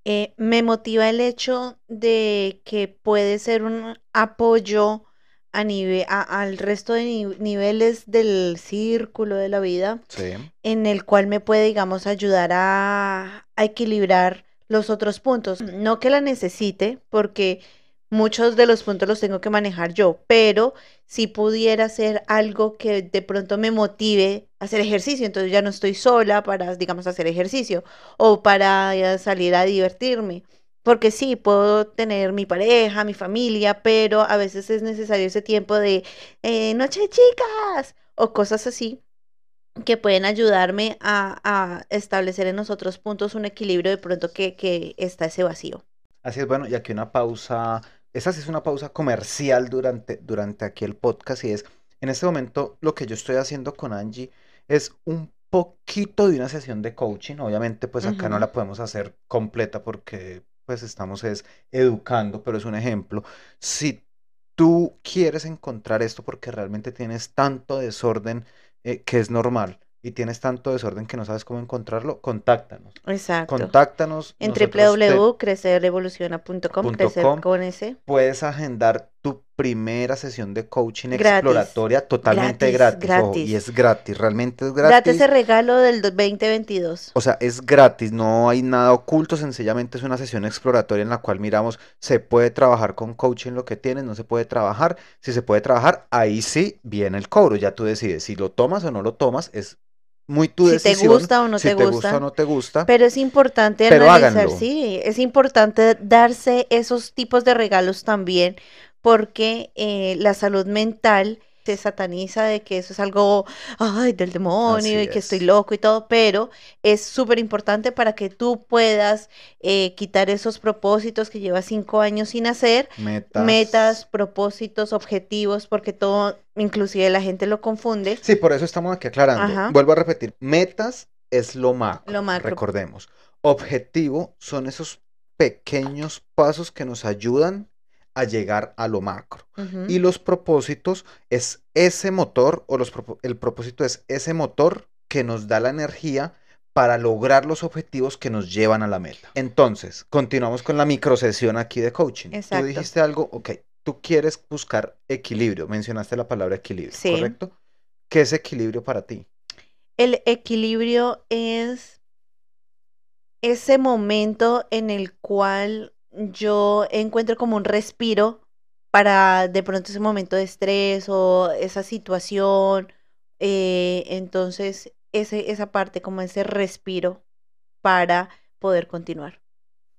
Eh, me motiva el hecho de que puede ser un apoyo a nivel, al resto de niveles del círculo de la vida, en el cual me puede, digamos, ayudar a, a, equilibrar los otros puntos. No que la necesite, porque muchos de los puntos los tengo que manejar yo, pero si pudiera hacer algo que de pronto me motive a hacer ejercicio, entonces ya no estoy sola para, digamos, hacer ejercicio o para eh, salir a divertirme. Porque sí, puedo tener mi pareja, mi familia, pero a veces es necesario ese tiempo de eh, noche chicas o cosas así que pueden ayudarme a, establecer en nosotros puntos un equilibrio de pronto que, que está ese vacío. Así es, bueno, y aquí una pausa, esa sí es una pausa comercial durante, durante aquí el podcast y es, en este momento lo que yo estoy haciendo con Angie es un poquito de una sesión de coaching, obviamente pues acá no la podemos hacer completa porque pues estamos es educando, pero es un ejemplo. Si tú quieres encontrar esto porque realmente tienes tanto desorden eh, que es normal y tienes tanto desorden que no sabes cómo encontrarlo, contáctanos. Exacto. Contáctanos. En www.crecerrevoluciona.com, crecer con ese. Puedes agendar tu primera sesión de coaching exploratoria totalmente gratis. y es gratis, realmente es gratis. Date ese regalo del 2022. O sea, es gratis, no hay nada oculto, sencillamente es una sesión exploratoria en la cual miramos, se puede trabajar con coaching lo que tienes, no se puede trabajar. Si se puede trabajar, ahí sí viene el cobro, ya tú decides si lo tomas o no lo tomas, es muy tu si te gusta o no si te, gusta. gusta o no te gusta. Pero es importante analizar, sí, es importante darse esos tipos de regalos también, porque eh, la salud mental se sataniza de que eso es algo, ay, del demonio y que estoy loco y todo, pero es súper importante para que tú puedas eh, quitar esos propósitos que llevas cinco años sin hacer, metas. metas, propósitos, objetivos, porque todo, inclusive la gente lo confunde. Sí, por eso estamos aquí aclarando. Vuelvo a repetir, metas es lo macro, lo macro. recordemos. Objetivo son esos pequeños pasos que nos ayudan a llegar a lo macro. Y los propósitos es ese motor, o los, el propósito es ese motor que nos da la energía para lograr los objetivos que nos llevan a la meta. Entonces, continuamos con la microsesión aquí de coaching. Tú dijiste algo, ok, tú quieres buscar equilibrio, mencionaste la palabra equilibrio, ¿correcto? ¿Qué es equilibrio para ti? El equilibrio es ese momento en el cual yo encuentro como un respiro para de pronto ese momento de estrés o esa situación. Eh, entonces, ese, esa parte, como ese respiro para poder continuar.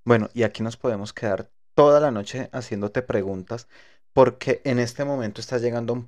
Bueno, y aquí nos podemos quedar toda la noche haciéndote preguntas porque en este momento estás llegando a un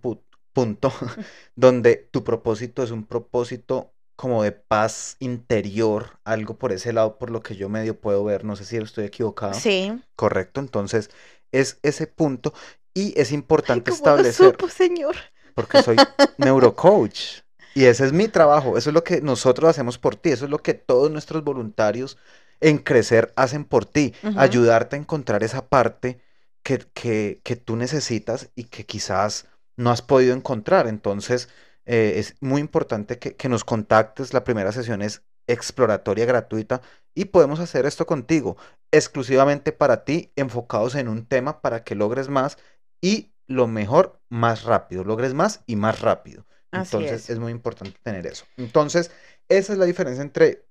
punto donde tu propósito es un propósito como de paz interior, algo por ese lado, por lo que yo medio puedo ver, no sé si estoy equivocado. Sí. Correcto, entonces es ese punto y es importante establecer. supo, señor? Porque soy neurocoach y ese es mi trabajo, eso es lo que nosotros hacemos por ti, eso es lo que todos nuestros voluntarios en crecer hacen por ti, ayudarte a encontrar esa parte que, que, que tú necesitas y que quizás no has podido encontrar. Entonces, eh, es muy importante que, nos contactes. La primera sesión es exploratoria gratuita y podemos hacer esto contigo exclusivamente para ti, enfocados en un tema para que logres más y lo mejor, más rápido. Logres más y más rápido. Entonces es. muy importante tener eso. Entonces, esa es la diferencia entre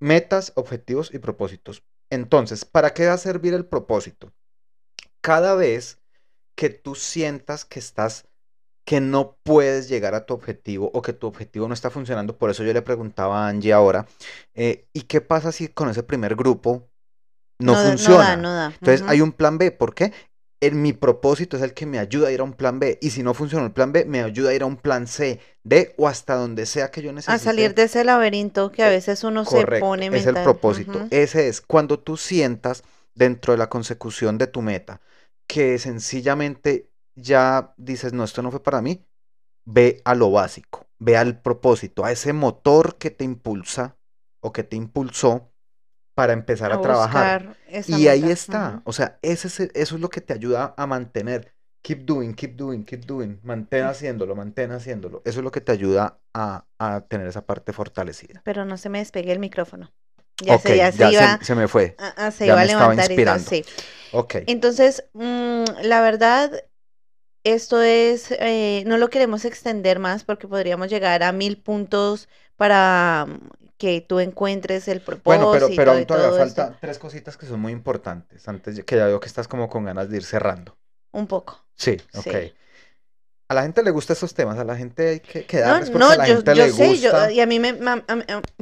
metas, objetivos y propósitos. Entonces, ¿para qué va a servir el propósito? Cada vez que tú sientas que estás que no puedes llegar a tu objetivo o que tu objetivo no está funcionando. Por eso yo le preguntaba a Angie ahora, eh, ¿y qué pasa si con ese primer grupo no, funciona? No da, Entonces hay un plan B. ¿Por qué? En mi propósito es el que me ayuda a ir a un plan B. Y si no funciona el plan B, me ayuda a ir a un plan C, D o hasta donde sea que yo necesite. A salir de ese laberinto que a eh, veces uno se pone mental. Es el propósito. Ese es cuando tú sientas dentro de la consecución de tu meta que sencillamente ya dices, no, esto no fue para mí, ve a lo básico, ve al propósito, a ese motor que te impulsa o que te impulsó para empezar a, trabajar. Y ahí está, o sea, ese es, eso es lo que te ayuda a mantener. Keep doing, keep doing, keep doing. Mantén haciéndolo, mantén haciéndolo. Eso es lo que te ayuda a, tener esa parte fortalecida. Pero no se me despegue el micrófono. Ya, se, ya, se, iba, se, me fue. se iba a levantar. Inspirando. sí. Ok. Entonces, mm, la verdad, esto es, eh, no lo queremos extender más porque podríamos llegar a mil puntos para mm, que tú encuentres el propósito. Bueno, pero, pero aún todavía falta tres cositas que son muy importantes, antes que ya veo que estás como con ganas de ir cerrando. Un poco. Sí, ok. A la gente le gusta esos temas, a la gente hay que, quedarles porque a la yo, gente yo sé, Yo, y a mí me,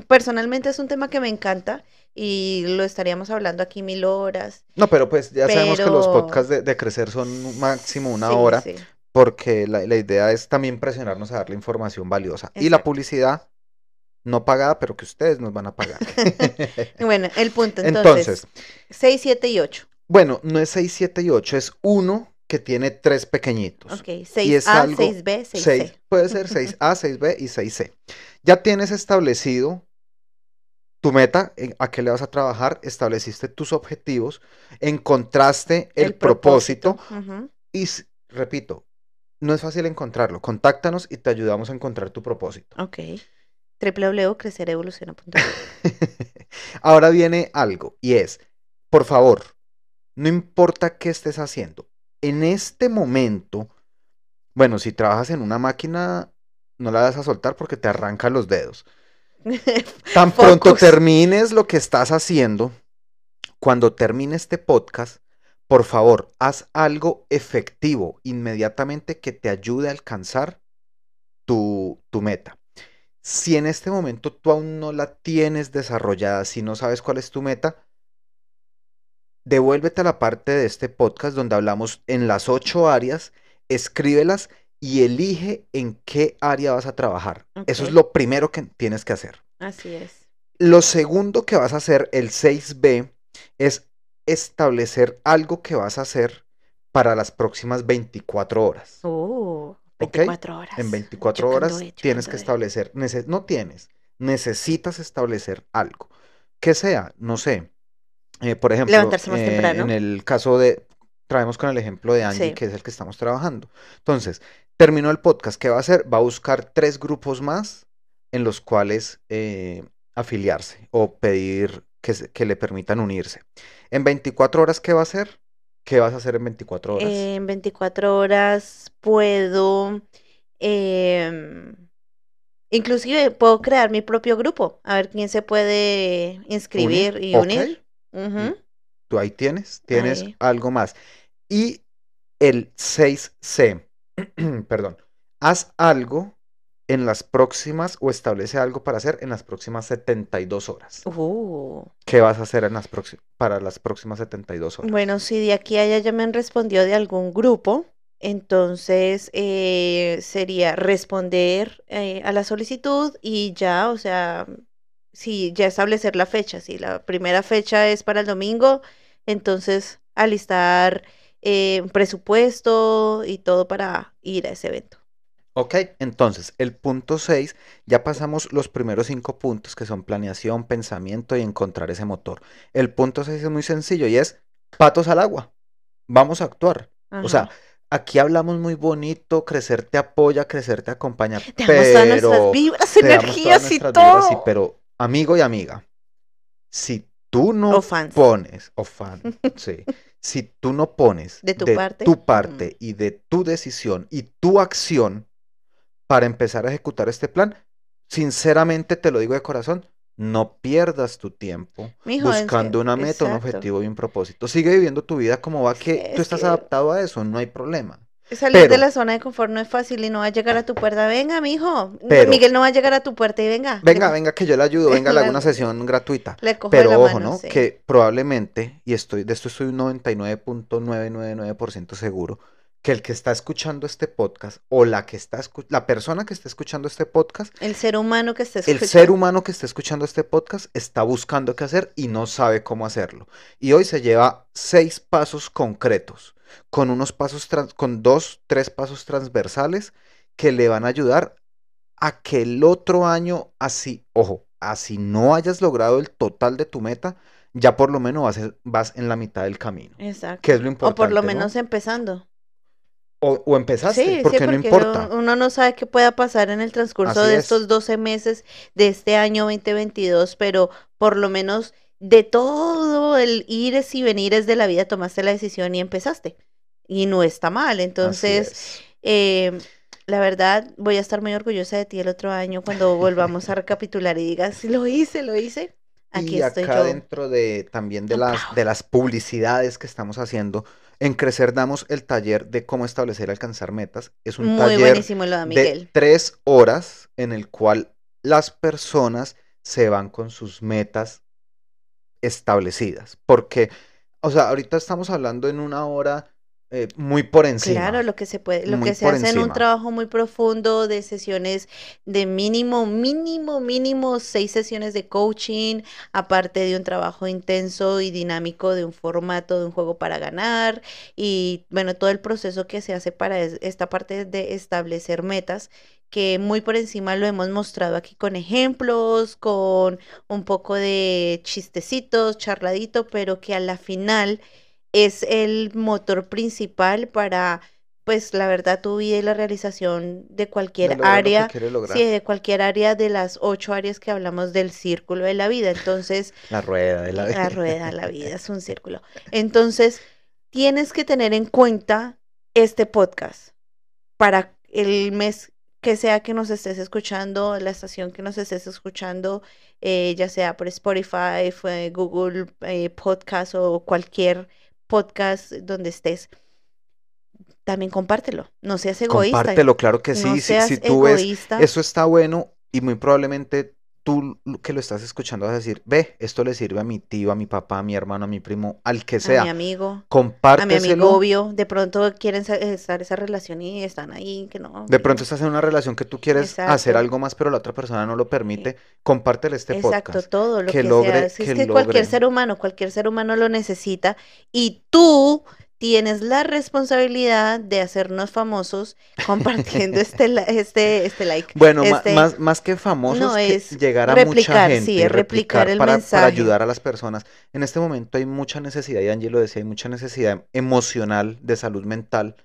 personalmente es un tema que me encanta y lo estaríamos hablando aquí mil horas. No, pero pues ya sabemos que los podcasts de, crecer son máximo una hora, porque la, idea es también presionarnos a darle información valiosa. Y la publicidad no pagada, pero que ustedes nos van a pagar. bueno, el punto entonces, entonces 6, 7 y 8. Bueno, no es 6, 7 y 8, es 1 que tiene tres pequeñitos. Ok, 6A, 6B, 6C. puede ser 6A, 6B y 6C. Ya tienes establecido tu meta, a qué le vas a trabajar, estableciste tus objetivos, encontraste el, propósito, y repito, no es fácil encontrarlo. Contáctanos y te ayudamos a encontrar tu propósito. Ok. www.crecerevoluciona.com Ahora viene algo y es, por favor, no importa qué estés haciendo, en este momento, bueno, si trabajas en una máquina, no la vas a soltar porque te arrancan los dedos. Tan pronto termines lo que estás haciendo, cuando termine este podcast, por favor, haz algo efectivo inmediatamente que te ayude a alcanzar tu, tu meta. Si en este momento tú aún no la tienes desarrollada, si no sabes cuál es tu meta, devuélvete a la parte de este podcast donde hablamos en las ocho áreas, escríbelas y elige en qué área vas a trabajar. Eso es lo primero que tienes que hacer. Así es. Lo segundo que vas a hacer, el 6B, es establecer algo que vas a hacer para las próximas 24 horas. Oh, 24 horas. En 24 horas tienes que establecer, no tienes, necesitas establecer algo. Que sea, no sé, eh, por ejemplo, eh, en el caso de, traemos con el ejemplo de Angie, que es el que estamos trabajando. Entonces, terminó el podcast, ¿qué va a hacer? Va a buscar tres grupos más en los cuales eh, afiliarse o pedir que, que, le permitan unirse. En 24 horas, ¿qué va a hacer? ¿Qué vas a hacer en 24 horas? En 24 horas puedo... Em, inclusive puedo crear mi propio grupo, a ver quién se puede inscribir y unir. Tú ahí tienes, tienes algo más. Y el 6C, perdón, haz algo en las próximas o establece algo para hacer en las próximas 72 horas. Uh. ¿Qué vas a hacer en las para las próximas 72 horas? Bueno, si de aquí a allá ya me han respondido de algún grupo, entonces eh, sería responder eh, a la solicitud y ya, o sea, si ya establecer la fecha, si la primera fecha es para el domingo, entonces alistar eh, presupuesto y todo para ir a ese evento. Ok, entonces el punto 6, ya pasamos los primeros cinco puntos que son planeación, pensamiento y encontrar ese motor. El punto 6 es muy sencillo y es patos al agua. Vamos a actuar. O sea, aquí hablamos muy bonito, crecer te apoya, crecer te acompaña. Te pero, nuestras vibras, energías y todo. pero amigo y amiga, si tú no pones, o fan, sí, si tú no pones de tu parte, y de tu decisión y tu acción para empezar a ejecutar este plan, sinceramente te lo digo de corazón, no pierdas tu tiempo buscando una meta, un objetivo y un propósito. Sigue viviendo tu vida como va, que tú estás adaptado a eso, no hay problema. Salir de la zona de confort no es fácil y no va a llegar a tu puerta. Venga, mijo. Miguel no va a llegar a tu puerta y venga. Venga, venga, que yo le ayudo. Venga, le hago una sesión gratuita. Pero ojo, ¿no? Que probablemente, y estoy de esto estoy un 99.999% seguro, que el que está escuchando este podcast o la que está la persona que está escuchando este podcast, el ser humano que está escuchando el ser humano que está escuchando este podcast está buscando qué hacer y no sabe cómo hacerlo. Y hoy se lleva seis pasos concretos con unos pasos, con dos, tres pasos transversales que le van a ayudar a que el otro año, así, ojo, así no hayas logrado el total de tu meta, ya por lo menos vas, vas en la mitad del camino. Exacto. Que es lo importante. O por lo menos empezando. O, o, empezaste, porque, no importa. Uno no sabe qué pueda pasar en el transcurso de estos 12 meses de este año 2022, pero por lo menos de todo el ires y venires de la vida tomaste la decisión y empezaste. Y no está mal. Entonces, eh, la verdad, voy a estar muy orgullosa de ti el otro año cuando volvamos a recapitular y digas, lo hice, lo hice. Aquí y acá dentro de también de las, de las publicidades que estamos haciendo, en Crecer damos el taller de cómo establecer y alcanzar metas. Es un taller de tres horas en el cual las personas se van con sus metas establecidas. Porque, o sea, ahorita estamos hablando en una hora eh, muy por encima. Claro, lo que se puede, lo que se hace en un trabajo muy profundo de sesiones de mínimo, mínimo, mínimo seis sesiones de coaching, aparte de un trabajo intenso y dinámico de un formato de un juego para ganar y bueno, todo el proceso que se hace para esta parte de establecer metas que muy por encima lo hemos mostrado aquí con ejemplos, con un poco de chistecitos, charladito, pero que a la final es el motor principal para, pues la verdad, tu vida y la realización de cualquier área, sí, de cualquier área de las ocho áreas que hablamos del círculo de la vida. Entonces, la rueda de la vida. La rueda de la vida es un círculo. Entonces, tienes que tener en cuenta este podcast para el mes que sea que nos estés escuchando, la estación que nos estés escuchando, eh, ya sea por Spotify, Google eh, Podcast o cualquier podcast donde estés, también compártelo. No seas egoísta. Compártelo, claro que sí. si, tú egoísta. ves, eso está bueno y muy probablemente tú que lo estás escuchando vas a decir, ve, esto le sirve a mi tío, a mi papá, a mi hermano, a mi primo, al que sea. A mi amigo. Compárteselo. A mi amigo obvio. De pronto quieren estar esa relación y están ahí, que no. De pronto estás en una relación que tú quieres hacer algo más, pero la otra persona no lo permite. Compártele este podcast. Exacto, todo lo que, logre, sea. es que cualquier ser humano, cualquier ser humano lo necesita y tú tienes la responsabilidad de hacernos famosos compartiendo este, este, este like. Bueno, este más, más que famosos, es llegar a mucha gente. Sí, replicar, el para, mensaje. para ayudar a las personas. En este momento hay mucha necesidad, y Angie lo decía, hay mucha necesidad emocional, de salud mental,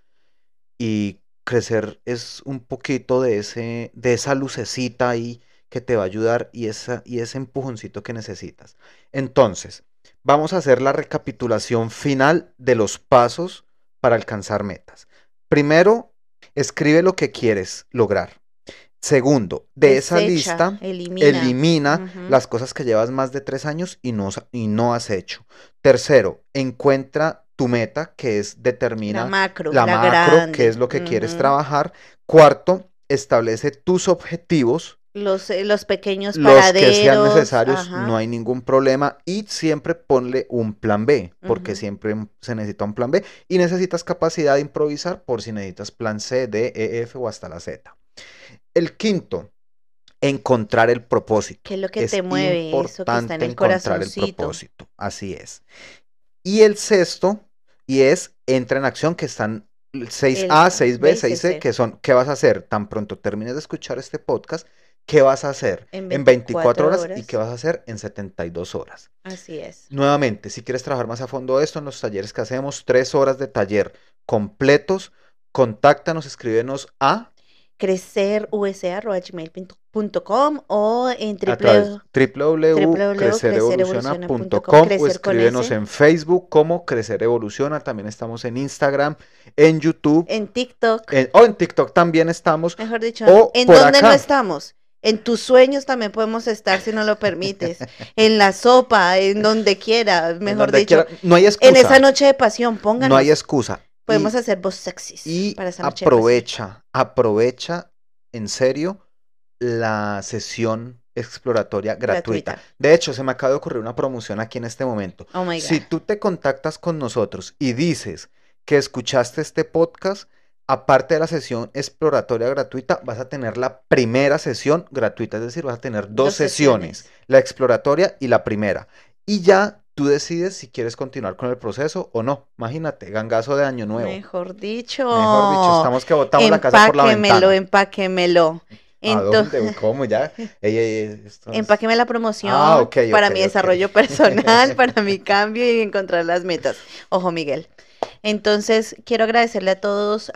y crecer es un poquito de, ese, de esa lucecita ahí que te va a ayudar y, esa, y ese empujoncito que necesitas. Entonces, vamos a hacer la recapitulación final de los pasos para alcanzar metas. Primero, escribe lo que quieres lograr. Segundo, de esa lista, elimina, las cosas que llevas más de tres años y no, y no has hecho. Tercero, encuentra tu meta, que es determina la macro, la macro que es lo que quieres trabajar. Cuarto, establece tus objetivos los, eh, los pequeños paraderos. Los que sean necesarios, no hay ningún problema. Y siempre ponle un plan B, porque siempre se necesita un plan B. Y necesitas capacidad de improvisar por si necesitas plan C, D, E, F o hasta la Z. El quinto, encontrar el propósito. ¿Qué es lo que te mueve? Eso que está en el encontrar el propósito. Así es. Y el sexto, y es entra en acción, que están 6A, 6B, 6C, que son, ¿qué vas a hacer? Tan pronto termines de escuchar este podcast, qué vas a hacer en 24, horas, y qué vas a hacer en 72 horas. Así es. Nuevamente, si quieres trabajar más a fondo esto en los talleres que hacemos, tres horas de taller completos, contáctanos, escríbenos a crecerusa.gmail.com o en www.crecerevoluciona.com o escríbenos en Facebook como Crecer Evoluciona, también estamos en Instagram, en YouTube, en TikTok. o en TikTok también estamos. Mejor dicho, ¿en dónde no estamos? En tus sueños también podemos estar si no lo permites. En la sopa, en donde quiera, mejor dicho. No hay excusa. En esa noche de pasión, pónganos. No hay excusa. Podemos hacer voz sexys y para esa noche aprovecha, aprovecha en serio la sesión exploratoria gratuita. De hecho, se me acaba de ocurrir una promoción aquí en este momento. Oh si tú te contactas con nosotros y dices que escuchaste este podcast, aparte de la sesión exploratoria gratuita, vas a tener la primera sesión gratuita, es decir, vas a tener dos, sesiones, la exploratoria y la primera. Y ya tú decides si quieres continuar con el proceso o no. Imagínate, gangazo de año nuevo. Mejor dicho. Mejor dicho, estamos que botamos la casa por la ventana. Empáquemelo, Entonces, ¿Cómo ya? Empáqueme la promoción ah, para mi desarrollo personal, para mi cambio y encontrar las metas. Ojo, Miguel. Entonces, quiero agradecerle a todos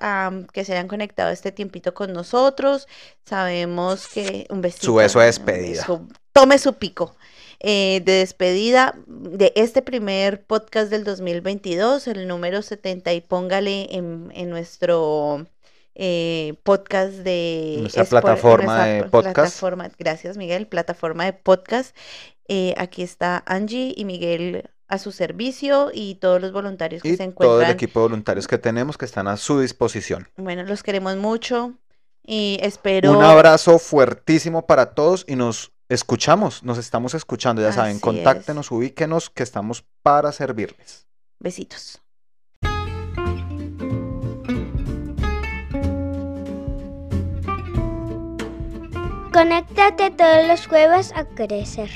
que se hayan conectado este tiempito con nosotros. Sabemos que un besito. Su beso de despedida. tome su pico. Eh, de despedida de este primer podcast del 2022, el número 70, y póngale en, nuestro eh, podcast de... Nuestra plataforma de podcast. Plataforma, gracias Miguel, plataforma de podcast. Eh, aquí está Angie y Miguel a su servicio y todos los voluntarios que se encuentran. Todo el equipo de voluntarios que tenemos que están a su disposición. Bueno, los queremos mucho y espero. Un abrazo fuertísimo para todos y nos escuchamos, nos estamos escuchando, ya saben, contáctenos, ubíquenos, que estamos para servirles. Besitos. Conéctate todos los jueves a crecer.